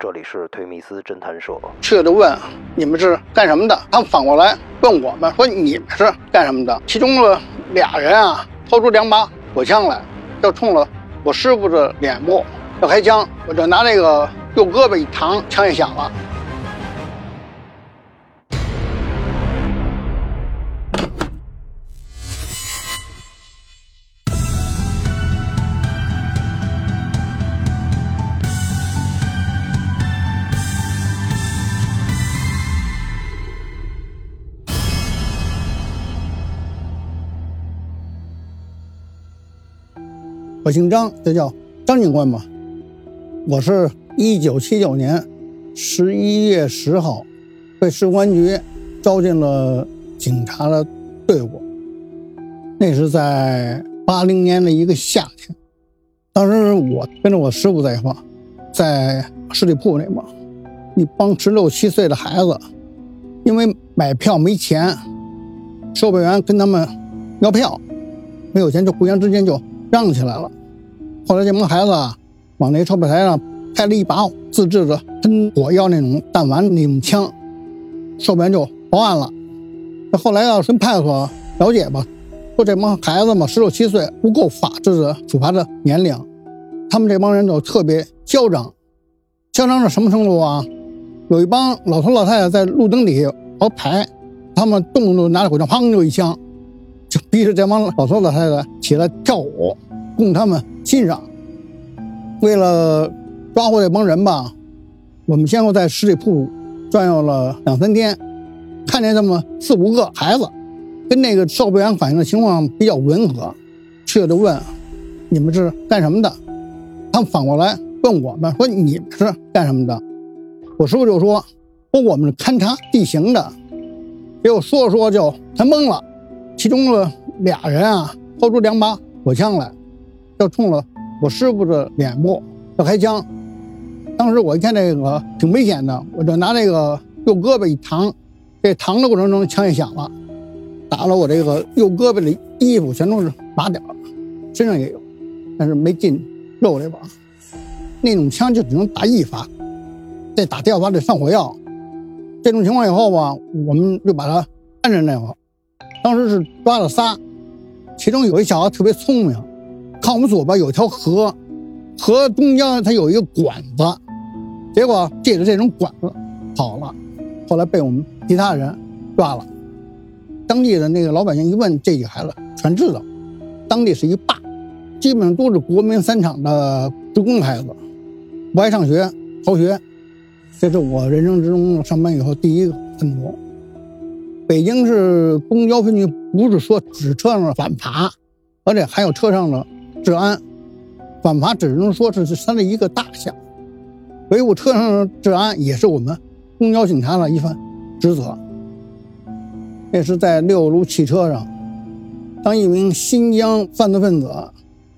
这里是推密斯侦探社。去了就问你们是干什么的，他们反过来问我们说你们是干什么的。其中的俩人啊，掏出两把火枪来，要冲了我师傅的脸部要开枪，我就拿那个右胳膊一扛，枪也响了。我姓张，就叫张警官吧。我是一九七九年十一月十号被市公安局招进了警察的队伍。那是在八零年的一个夏天，当时我跟着我师傅在一块，在十里铺那边，一帮十六七岁的孩子，因为买票没钱，售票员跟他们要票，没有钱就互相之间就嚷起来了。后来这帮孩子啊，往那售票台上开了一把自制的喷火药那种弹丸那种枪，售票员就报案了。那后来要跟派出所了解吧，说这帮孩子嘛，十六七岁不够法治的处罚的年龄，他们这帮人就特别嚣张，嚣张到什么程度啊？有一帮老头老太太在路灯底下熬牌，他们动不动拿着火枪，砰就一枪，逼着这帮老头老太太起来跳舞。供他们欣赏。为了抓获这帮人吧，我们先后在十里铺转悠了两三天，看见这么四五个孩子，跟那个售票员反映的情况比较吻合，去了就问：“你们是干什么的？”他们反过来问我们说：“你们是干什么的？”我师傅就说：“说我们是勘察地形的。”结果说着说就全懵了，其中呢俩人啊，掏出两把火枪来。就冲了我师傅的脸部要开枪，当时我一看这个挺危险的，我就拿这个右胳膊一扛，这扛的过程中枪也响了，打了我这个右胳膊的衣服全都是麻点身上也有，但是没进肉里边。那种枪就只能打一发，再打第二发得上火药。这种情况以后吧，我们就把他按着那会，当时是抓了仨，其中有一小子特别聪明。看我们左边有条河，河中间它有一个管子，结果借着这种管子跑了，后来被我们其他人抓了。当地的那个老百姓一问，这几个孩子全知道，当地是一霸，基本上都是国民三厂的职工孩子，不爱上学，逃学。这是我人生之中上班以后第一个分头。北京市公交分局不是说只车上反扒，而且还有车上的。治安，反扒只能说是是它的一个大项，维护车上的治安也是我们公交警察的一份职责。那是在六路汽车上，当一名新疆犯罪分子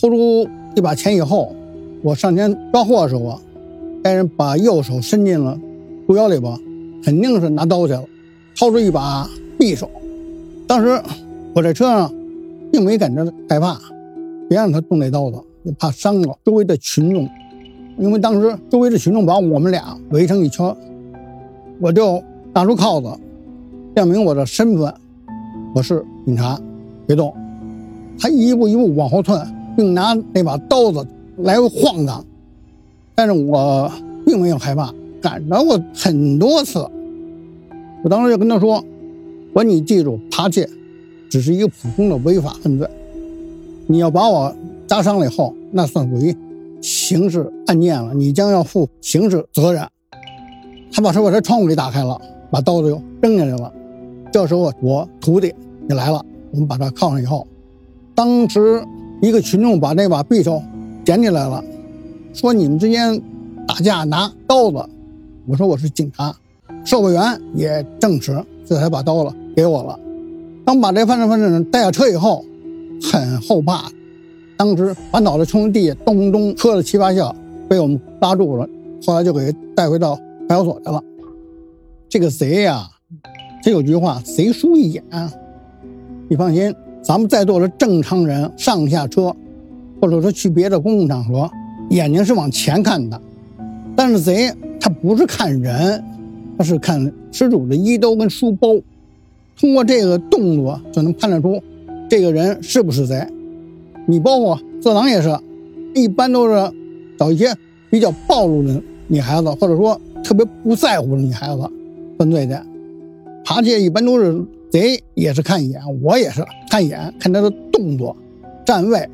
偷出一把钱以后，我上前抓获的时候，该人把右手伸进了裤腰里边，肯定是拿刀去了，掏出一把匕首。当时我在车上并没感觉害怕。别让他动那刀子，怕伤了周围的群众。因为当时周围的群众把我们俩围成一圈，我就拿出铐子，证明我的身份，我是警察，别动。他一步一步往后退，并拿那把刀子来回晃荡，但是我并没有害怕，赶着我很多次。我当时就跟他说：“我说你记住，扒窃只是一个普通的违法犯罪。”你要把我扎伤了以后，那算属于刑事案件了，你将要负刑事责任。他把车把这窗户给打开了，把刀子又扔下来了。这时候我徒弟也来了，我们把他铐上以后，当时一个群众把那把匕首捡起来了，说你们之间打架拿刀子。我说我是警察，售票员也证实，这才把刀了给我了。当把这犯罪分子带下车以后。很后怕，当时把脑袋冲地下，咚咚磕了七八下，被我们拉住了。后来就给带回到派出所去了。这个贼呀，这有句话，贼输一眼。你放心，咱们在座的正常人上下车，或者说去别的公共场合，眼睛是往前看的。但是贼他不是看人，他是看失主的衣兜跟书包，通过这个动作就能判断出这个人是不是贼。你包括色狼也是，一般都是找一些比较暴露的女孩子，或者说特别不在乎的女孩子犯罪的。扒窃一般都是贼也是看一眼，我也是看一眼，看他的动作、站位。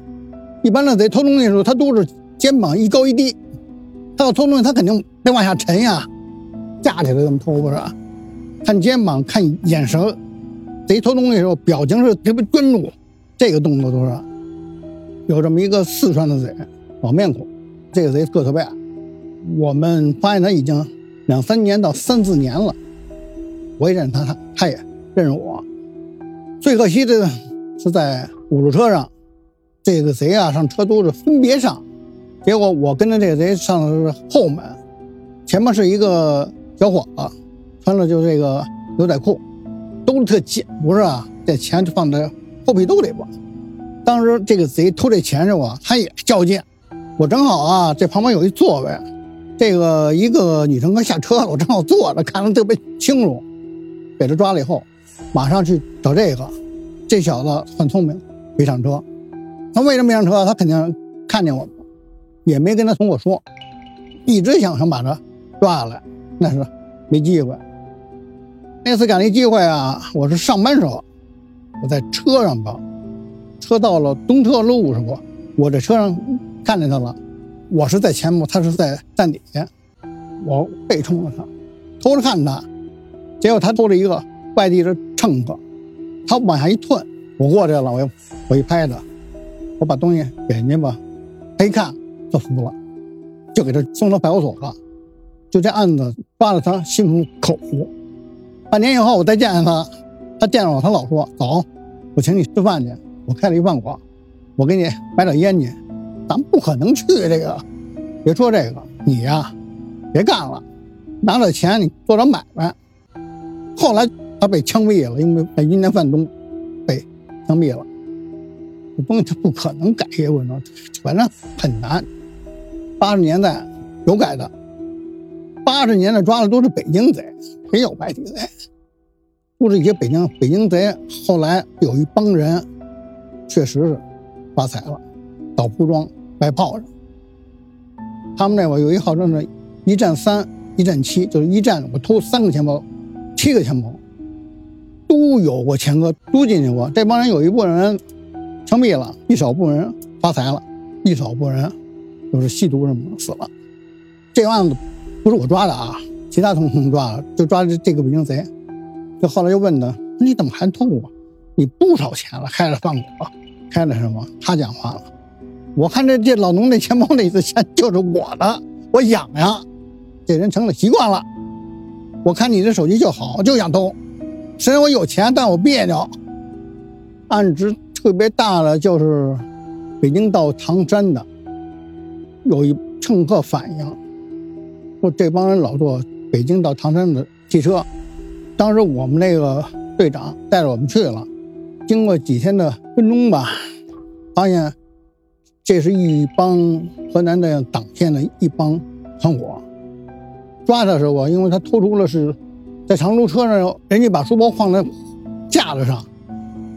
一般的贼偷东西的时候，他都是肩膀一高一低。他要偷东西，他肯定得往下沉呀，架起来这么偷不是？看肩膀，看眼神。贼偷东西的时候，表情是特别专注，这个动作都是。有这么一个四川的贼，老面孔，这个贼个特别矮。我们发现他已经两三年到三四年了，我也认识他，他他也认识我。最可惜的是在五路车上，这个贼啊上车都是分别上，结果我跟着这个贼上的是后门，前面是一个小伙子，穿了就这个牛仔裤，兜里特紧，不是啊？这钱就放在后背兜里吧。当时这个贼偷这钱时候啊，他也较劲。我正好啊，这旁边有一座位，这个一个女乘客下车了，我正好坐着，看得特别清楚。给他抓了以后，马上去找这个。这小子很聪明，没上车。他为什么没上车？他肯定看见我，也没跟他同我说，一直想想把他抓下来，那是没机会。那次赶上一机会啊，我是上班时候，我在车上吧。车到了东侧路是不？我这车上看见他了，我是在前部，他是在站底下，我背冲着他，偷着看他，结果他偷着一个外地的乘客，他往下一退，我过去了，我又我一拍他，我把东西给人家吧，他一看就服了，就给他送到派出所了，就这案子抓了他心服口服。半年以后我再见他，他见着我，他老说走，我请你吃饭去。我开了一饭馆，我给你买点烟去，咱不可能去这个。别说这个，你呀，别干了，拿了钱你做点买卖。后来他被枪毙了，因为在云南贩毒被枪毙了。这东西他不可能改邪归正，反正很难。八十年代有改的，八十年代抓的都是北京贼，没有外地贼，都是一些北京北京贼。后来有一帮人。确实是发财了，搞铺装卖炮仗。他们那会有一号称是“一战三，一战七”，就是一战我偷三个钱包，七个钱包都有过前科，都进去过。这帮人有一部分人枪毙了，一少部分人发财了，一少部分人就是吸毒什么死了。这案子不是我抓的啊，其他同学抓了，就抓这这个北京贼。就后来又问他：“你怎么还偷啊？你不少钱了，开了饭馆。”开了什么？他讲话了。我看这这老农那钱包里的钱就是我的，我养呀。这人成了习惯了。我看你这手机就好，就想偷。虽然我有钱，但我别扭。案值特别大的就是北京到唐山的，有一乘客反映说这帮人老坐北京到唐山的汽车。当时我们那个队长带着我们去了。经过几天的跟踪吧，发现这是一帮河南的党县的一帮团伙。抓他时候，因为他偷出了是在长途车上，人家把书包放在架子上，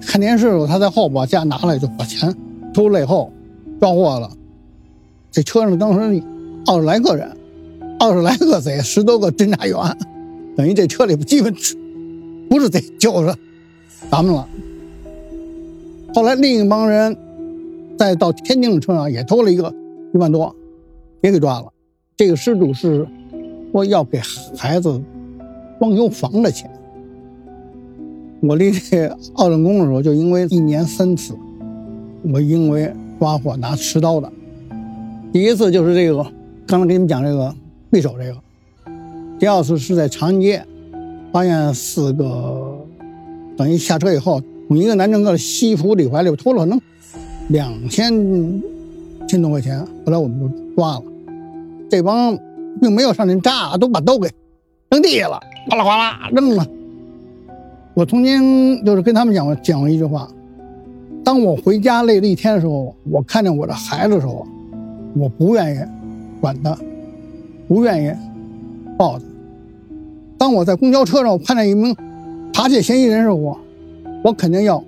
看电视的时候他在后把架拿来就把钱偷了以后抓获了。这车上当时二十来个人，二十来个贼，十多个侦查员，等于这车里基本不是贼就是咱们了。后来另一帮人，再到天津的车上也偷了一个一万多，也给抓了。这个失主是说要给孩子装修房的钱。我离这奥镇宫的时候，就因为一年三次，我因为抓获拿持刀的。第一次就是这个，刚才给你们讲这个匕首这个。第二次是在长安街，发现四个，等于下车以后。从一个男乘客的西服里怀里偷了可能两千千多块钱，后来我们就抓了。这帮并没有上去炸，都把刀给扔地下了，哗啦哗啦扔了。我曾经就是跟他们讲过讲过一句话：当我回家累了一天的时候，我看见我的孩子的时候，我不愿意管他，不愿意报的。当我在公交车上我看见一名扒窃嫌疑人时，我我肯定要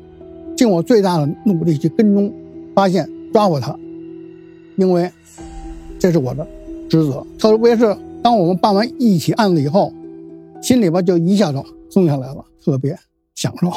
尽我最大的努力去跟踪、发现、抓获他，因为这是我的职责。特别是当我们办完一起案子以后，心里边就一下子松下来了，特别享受。